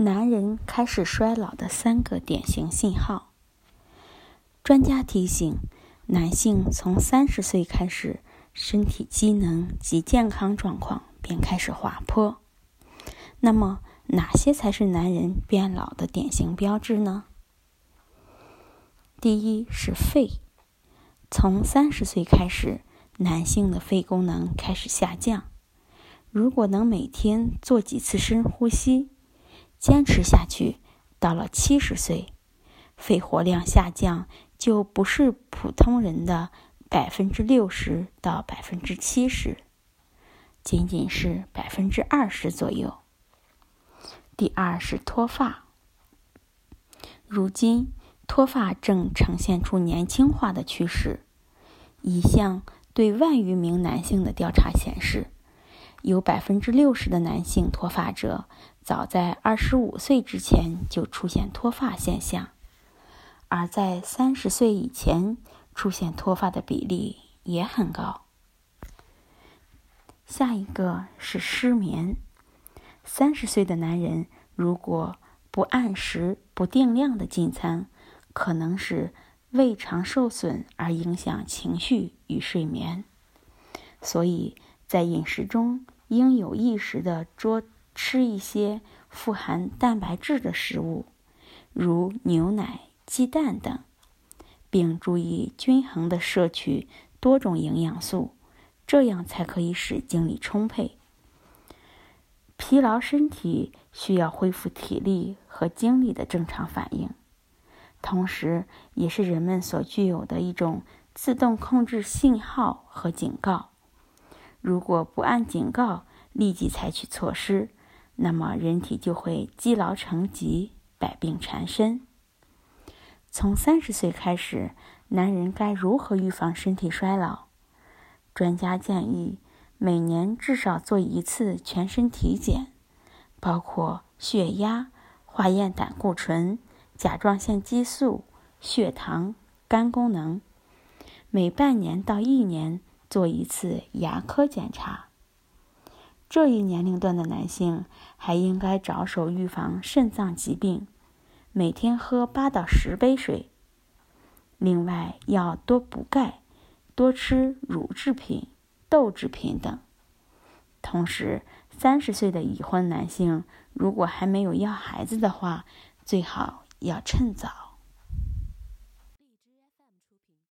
男人开始衰老的三个典型信号。专家提醒，男性从三十岁开始，身体机能及健康状况便开始滑坡。那么，哪些才是男人变老的典型标志呢？第一是肺，从三十岁开始，男性的肺功能开始下降。如果能每天做几次深呼吸。坚持下去，到了七十岁，肺活量下降就不是普通人的百分之六十到百分之七十，仅仅是百分之二十左右。第二是脱发，如今脱发正呈现出年轻化的趋势。一项对万余名男性的调查显示。有百分之六十的男性脱发者，早在二十五岁之前就出现脱发现象，而在三十岁以前出现脱发的比例也很高。下一个是失眠，三十岁的男人如果不按时、不定量的进餐，可能是胃肠受损而影响情绪与睡眠，所以。在饮食中，应有意识的多吃一些富含蛋白质的食物，如牛奶、鸡蛋等，并注意均衡的摄取多种营养素，这样才可以使精力充沛。疲劳身体需要恢复体力和精力的正常反应，同时也是人们所具有的一种自动控制信号和警告。如果不按警告立即采取措施，那么人体就会积劳成疾，百病缠身。从三十岁开始，男人该如何预防身体衰老？专家建议每年至少做一次全身体检，包括血压、化验胆固醇、甲状腺激素、血糖、肝功能，每半年到一年。做一次牙科检查。这一年龄段的男性还应该着手预防肾脏疾病，每天喝八到十杯水。另外要多补钙，多吃乳制品、豆制品等。同时，三十岁的已婚男性如果还没有要孩子的话，最好要趁早。